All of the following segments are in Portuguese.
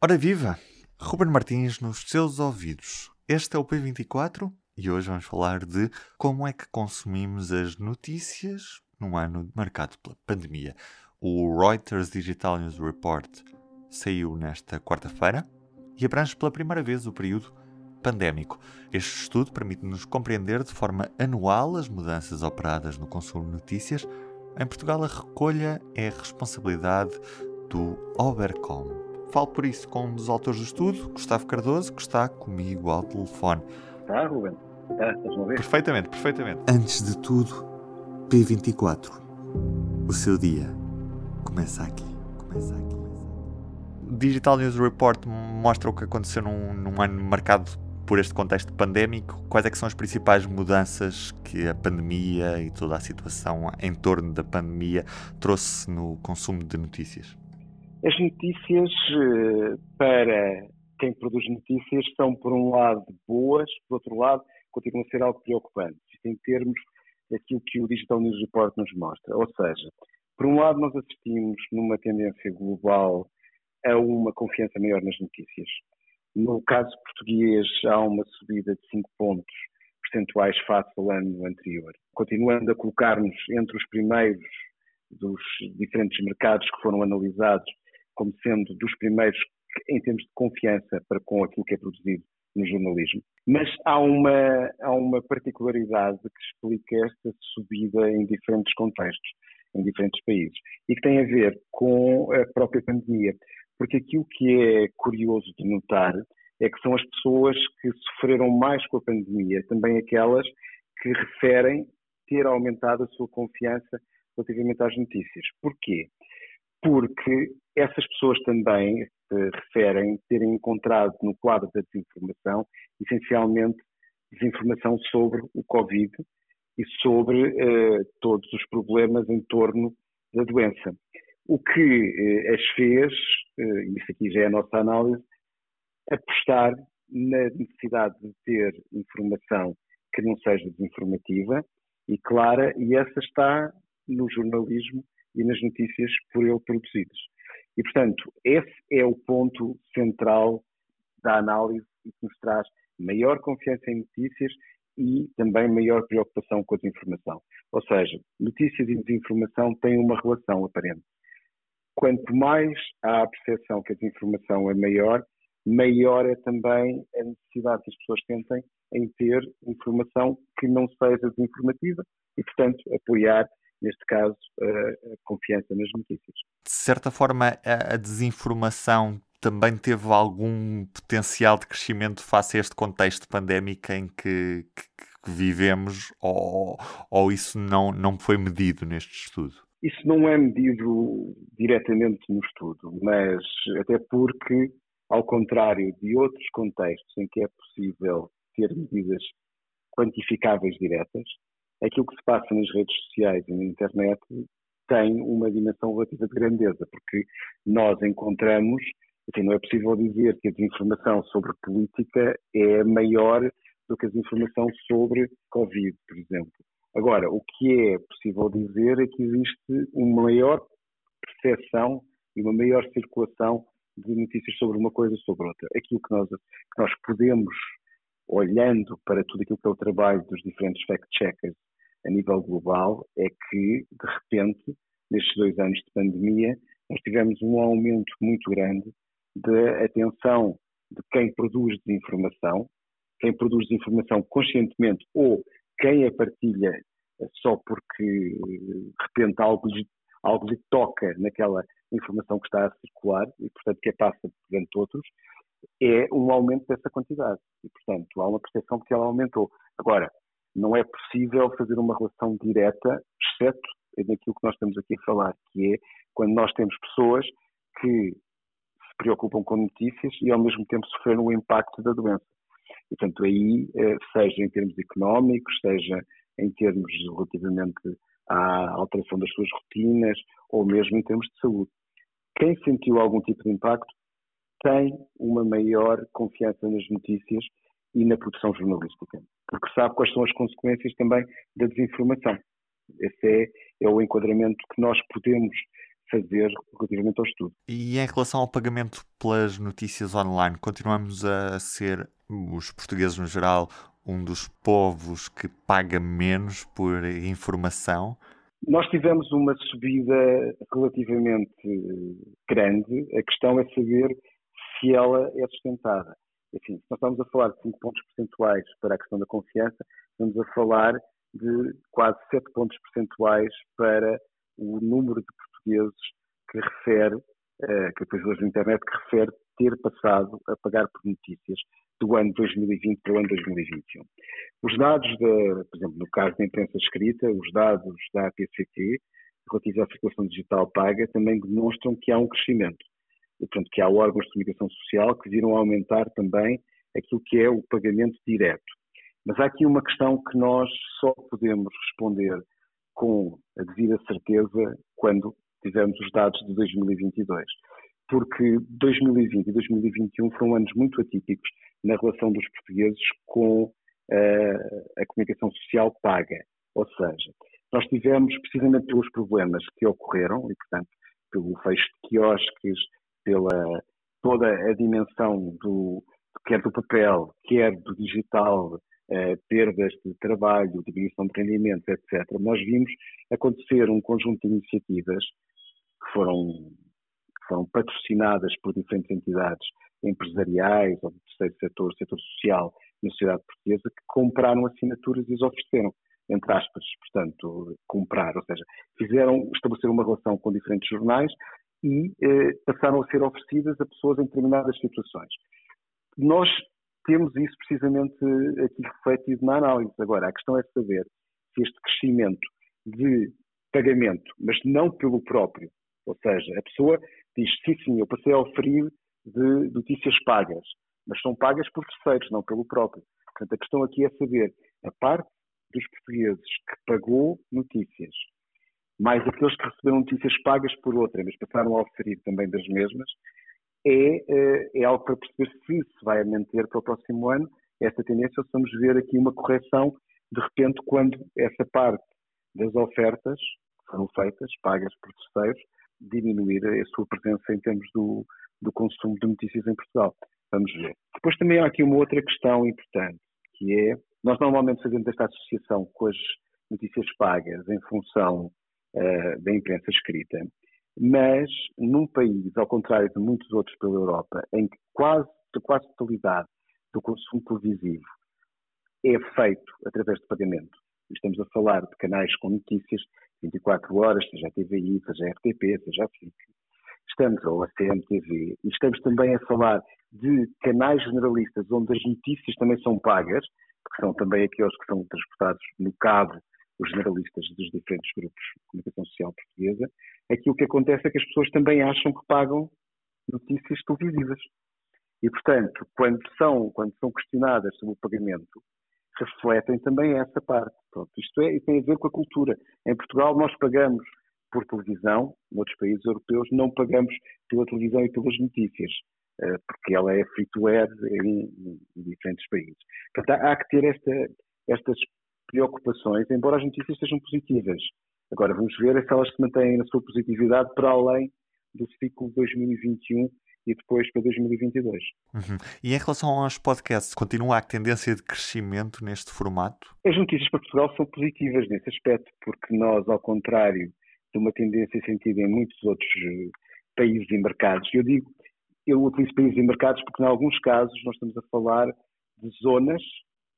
Ora viva! Ruben Martins nos seus ouvidos. Este é o P24 e hoje vamos falar de como é que consumimos as notícias num ano marcado pela pandemia. O Reuters Digital News Report saiu nesta quarta-feira e abrange pela primeira vez o período pandémico. Este estudo permite-nos compreender de forma anual as mudanças operadas no consumo de notícias. Em Portugal, a recolha é responsabilidade do Obercom. Falo por isso com um dos autores do estudo, Gustavo Cardoso, que está comigo ao telefone. Está, Ruben? Está, estás a ver? Perfeitamente, perfeitamente. Antes de tudo, P24. O seu dia começa aqui. Começa aqui. Digital News Report mostra o que aconteceu num, num ano marcado por este contexto pandémico, quais é que são as principais mudanças que a pandemia e toda a situação em torno da pandemia trouxe no consumo de notícias? As notícias, eh, para quem produz notícias, são, por um lado, boas, por outro lado, continuam a ser algo preocupante, em termos daquilo que o Digital News Report nos mostra. Ou seja, por um lado, nós assistimos numa tendência global a uma confiança maior nas notícias. No caso português, há uma subida de 5 pontos percentuais face ao ano anterior, continuando a colocar-nos entre os primeiros dos diferentes mercados que foram analisados como sendo dos primeiros em termos de confiança para com aquilo que é produzido no jornalismo. Mas há uma, há uma particularidade que explica esta subida em diferentes contextos, em diferentes países, e que tem a ver com a própria pandemia. Porque aquilo que é curioso de notar é que são as pessoas que sofreram mais com a pandemia, também aquelas que referem ter aumentado a sua confiança relativamente às notícias. Porquê? Porque essas pessoas também eh, referem terem encontrado no quadro da desinformação, essencialmente, desinformação sobre o Covid e sobre eh, todos os problemas em torno da doença. O que eh, as fez, eh, isso aqui já é a nossa análise, apostar na necessidade de ter informação que não seja desinformativa e clara, e essa está no jornalismo e nas notícias por ele produzidas. E, portanto, esse é o ponto central da análise e que nos traz maior confiança em notícias e também maior preocupação com a desinformação. Ou seja, notícias e desinformação têm uma relação aparente. Quanto mais há a percepção que a desinformação é maior, maior é também a necessidade que as pessoas tentem em ter informação que não seja desinformativa e, portanto, apoiar neste caso, a confiança nas notícias. De certa forma, a desinformação também teve algum potencial de crescimento face a este contexto pandémico em que, que, que vivemos, ou, ou isso não, não foi medido neste estudo? Isso não é medido diretamente no estudo, mas até porque, ao contrário de outros contextos em que é possível ter medidas quantificáveis diretas, aquilo que se passa nas redes sociais e na internet tem uma dimensão relativa de grandeza, porque nós encontramos, assim, não é possível dizer que a desinformação sobre política é maior do que a desinformação sobre Covid, por exemplo. Agora, o que é possível dizer é que existe uma maior percepção e uma maior circulação de notícias sobre uma coisa ou sobre outra. Aquilo que nós, que nós podemos, olhando para tudo aquilo que é o trabalho dos diferentes fact-checkers a nível global é que, de repente, nestes dois anos de pandemia, nós tivemos um aumento muito grande da atenção de quem produz desinformação, quem produz desinformação conscientemente ou quem a partilha só porque, de repente, algo lhe, algo lhe toca naquela informação que está a circular e, portanto, que é passa perante outros, é um aumento dessa quantidade. E, portanto, há uma percepção de que ela aumentou. Agora, não é possível fazer uma relação direta, exceto naquilo que nós estamos aqui a falar, que é quando nós temos pessoas que se preocupam com notícias e ao mesmo tempo sofreram o impacto da doença. E, portanto, aí, eh, seja em termos económicos, seja em termos relativamente à alteração das suas rotinas, ou mesmo em termos de saúde. Quem sentiu algum tipo de impacto tem uma maior confiança nas notícias e na produção jornalística, porque sabe quais são as consequências também da desinformação. Esse é, é o enquadramento que nós podemos fazer relativamente ao estudo. E em relação ao pagamento pelas notícias online, continuamos a ser, os portugueses no geral, um dos povos que paga menos por informação? Nós tivemos uma subida relativamente grande. A questão é saber se ela é sustentada. Enfim, se nós estamos a falar de 5 pontos percentuais para a questão da confiança, estamos a falar de quase 7 pontos percentuais para o número de portugueses que refere, uh, que depois hoje na internet, que refere ter passado a pagar por notícias do ano 2020 para o ano 2021. Os dados, por exemplo, no caso da imprensa escrita, os dados da APCT relativos à circulação digital paga também demonstram que há um crescimento. Portanto, que há órgãos de comunicação social que viram aumentar também aquilo que é o pagamento direto. Mas há aqui uma questão que nós só podemos responder com a devida certeza quando tivermos os dados de 2022. Porque 2020 e 2021 foram anos muito atípicos na relação dos portugueses com uh, a comunicação social paga. Ou seja, nós tivemos, precisamente pelos problemas que ocorreram, e portanto, pelo fecho de quiosques, pela toda a dimensão do, quer do papel, quer do digital, eh, perdas de trabalho, diminuição de rendimentos, etc., nós vimos acontecer um conjunto de iniciativas que foram, que foram patrocinadas por diferentes entidades empresariais ou do terceiro setor, setor social na sociedade portuguesa, que compraram assinaturas e as ofereceram, entre aspas, portanto, comprar, ou seja, fizeram, estabelecer uma relação com diferentes jornais e eh, passaram a ser oferecidas a pessoas em determinadas situações. Nós temos isso precisamente aqui refletido na análise. Agora, a questão é saber se este crescimento de pagamento, mas não pelo próprio, ou seja, a pessoa diz, sim, sim, eu passei a oferir de notícias pagas, mas são pagas por terceiros, não pelo próprio. Portanto, a questão aqui é saber a parte dos portugueses que pagou notícias, mais aqueles que receberam notícias pagas por outra, mas passaram a oferir também das mesmas, é, eh, é algo para perceber se se vai manter para o próximo ano esta tendência ou se vamos ver aqui uma correção de repente quando essa parte das ofertas que foram feitas, pagas por terceiros, diminuir a sua presença em termos do, do consumo de notícias em Portugal. Vamos ver. Depois também há aqui uma outra questão importante, que é, nós normalmente fazemos esta associação com as notícias pagas em função uh, da imprensa escrita, mas num país, ao contrário de muitos outros pela Europa, em que quase, quase totalidade do consumo televisivo é feito através de pagamento. Estamos a falar de canais com notícias 24 horas, seja a TVI, seja a RTP, seja a FIC, estamos, ou a CMTV, e estamos também a falar de canais generalistas onde as notícias também são pagas, que são também aqueles que são transportados no cabo os generalistas dos diferentes grupos de comunicação social portuguesa, aqui o que acontece é que as pessoas também acham que pagam notícias televisivas. E, portanto, quando são, quando são questionadas sobre o pagamento, refletem também essa parte. Pronto, isto, é, tem a ver com a cultura. Em Portugal nós pagamos por televisão, outros países europeus não pagamos pela televisão e pelas notícias, eh, porque ela é free to air em diferentes países. Portanto, há que ter esta, estas preocupações, embora as notícias sejam positivas. Agora, vamos ver se elas se mantêm na sua positividade para além do ciclo 2021 e depois para 2022. Uhum. E em relação aos podcasts, continua a tendência de crescimento neste formato? As notícias para Portugal são positivas nesse aspecto, porque nós, ao contrário de uma tendência sentida em muitos outros eh, países e mercados, eu digo, eu utilizo países e mercados porque, em alguns casos, nós estamos a falar de zonas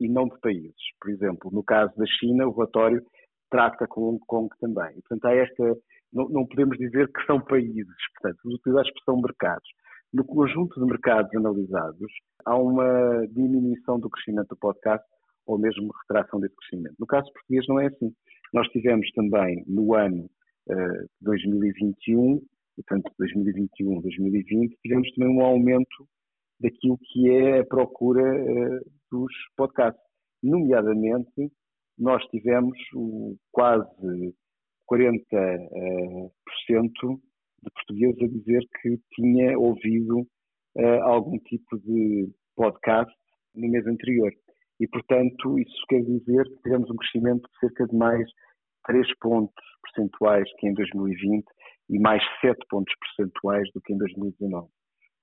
e não de países. Por exemplo, no caso da China, o relatório trata com Hong Kong também. E, portanto, há esta, não, não, podemos dizer que são países, portanto, utilizar a expressão mercados. No conjunto de mercados analisados, há uma diminuição do crescimento do podcast ou mesmo retração desse crescimento. No caso português não é assim. Nós tivemos também no ano uh, 2021, portanto 2021, 2020, tivemos também um aumento daquilo que é a procura uh, dos podcasts. Nomeadamente, nós tivemos quase 40% uh, de portugueses a dizer que tinha ouvido uh, algum tipo de podcast no mês anterior. E, portanto, isso quer dizer que tivemos um crescimento de cerca de mais 3 pontos percentuais que em 2020 e mais 7 pontos percentuais do que em 2019.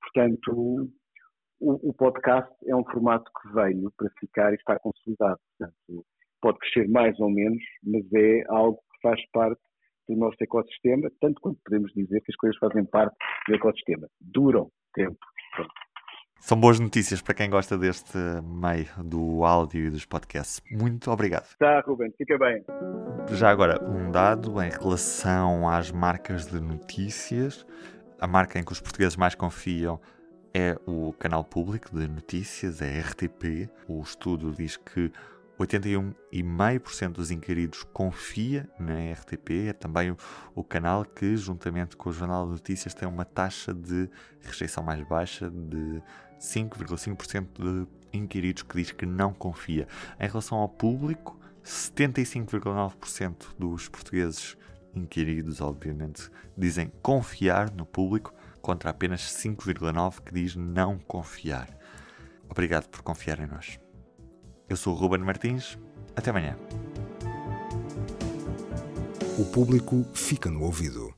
Portanto, o, o podcast é um formato que veio para ficar e está consolidado. Portanto, pode crescer mais ou menos, mas é algo que faz parte do nosso ecossistema, tanto quanto podemos dizer que as coisas fazem parte do ecossistema. Duram tempo. Pronto. São boas notícias para quem gosta deste meio do áudio e dos podcasts. Muito obrigado. Tá, Ruben, fica bem. Já agora, um dado em relação às marcas de notícias. A marca em que os portugueses mais confiam é o canal público de notícias, é a RTP. O estudo diz que 81,5% dos inquiridos confia na RTP. É também o, canal que, juntamente com o Jornal de Notícias, tem uma taxa de rejeição mais baixa de 5,5% de inquiridos que diz que não confia. Em relação ao público, 75,9% dos portugueses inquiridos, obviamente, dizem confiar no público, contra apenas 5,9% que diz não confiar. Obrigado por confiar em nós. Eu sou o Ruben Martins. Até amanhã. O público fica no ouvido.